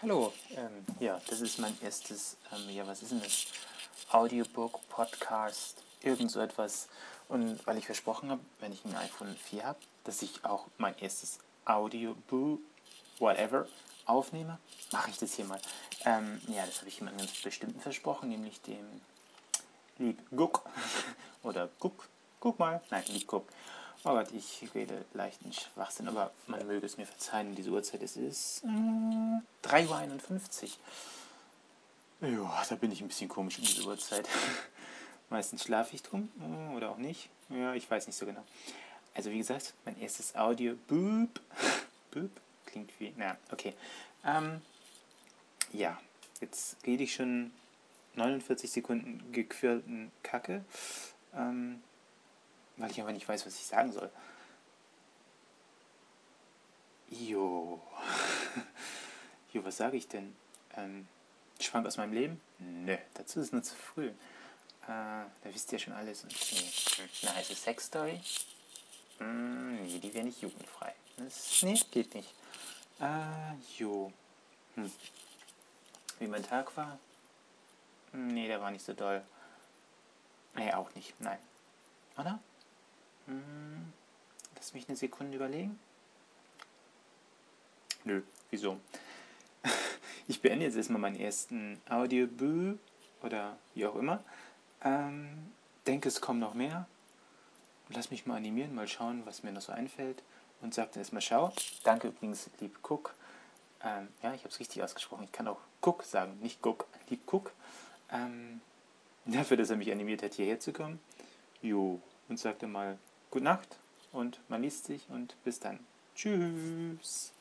Hallo, ähm, ja, das ist mein erstes, ähm, ja, was ist denn das? Audiobook, Podcast, irgend so etwas. Und weil ich versprochen habe, wenn ich ein iPhone 4 habe, dass ich auch mein erstes Audiobook, whatever, aufnehme, mache ich das hier mal. Ähm, ja, das habe ich jemandem ganz bestimmten versprochen, nämlich dem Lieb Guck oder Guck, guck mal, nein, Lieb Guck. Oh Gott, ich rede leichten Schwachsinn, aber man möge es mir verzeihen, diese Uhrzeit es ist äh, 3.51 Uhr. Ja, da bin ich ein bisschen komisch um diese Uhrzeit. Meistens schlafe ich drum äh, oder auch nicht. Ja, ich weiß nicht so genau. Also wie gesagt, mein erstes Audio. Boop. Boop. Klingt wie. Na, okay. Ähm, ja, jetzt rede ich schon 49 Sekunden gequirlten Kacke. Ähm, weil ich einfach nicht weiß, was ich sagen soll. Jo. jo, was sage ich denn? Ähm, Schwank aus meinem Leben? Nö, dazu ist es nur zu früh. Äh, da wisst ihr schon alles. Und, nee. Eine heiße Sexstory? Mm, nee, die wäre nicht jugendfrei. Das, nee, geht nicht. Äh, jo. Hm. Wie mein Tag war? Nee, der war nicht so doll. Nee, auch nicht. Nein. Oder? Hm, lass mich eine Sekunde überlegen. Nö, wieso? Ich beende jetzt erstmal meinen ersten Audioboo oder wie auch immer. Ähm, denke, es kommen noch mehr. Lass mich mal animieren, mal schauen, was mir noch so einfällt. Und sag dann erstmal Schau. Danke übrigens, lieb Cook. Ähm, ja, ich habe es richtig ausgesprochen. Ich kann auch Cook sagen, nicht Cook. Lieb Cook. Ähm, dafür, dass er mich animiert hat, hierher zu kommen. Jo, und sagte mal Gute Nacht und man liest sich und bis dann. Tschüss.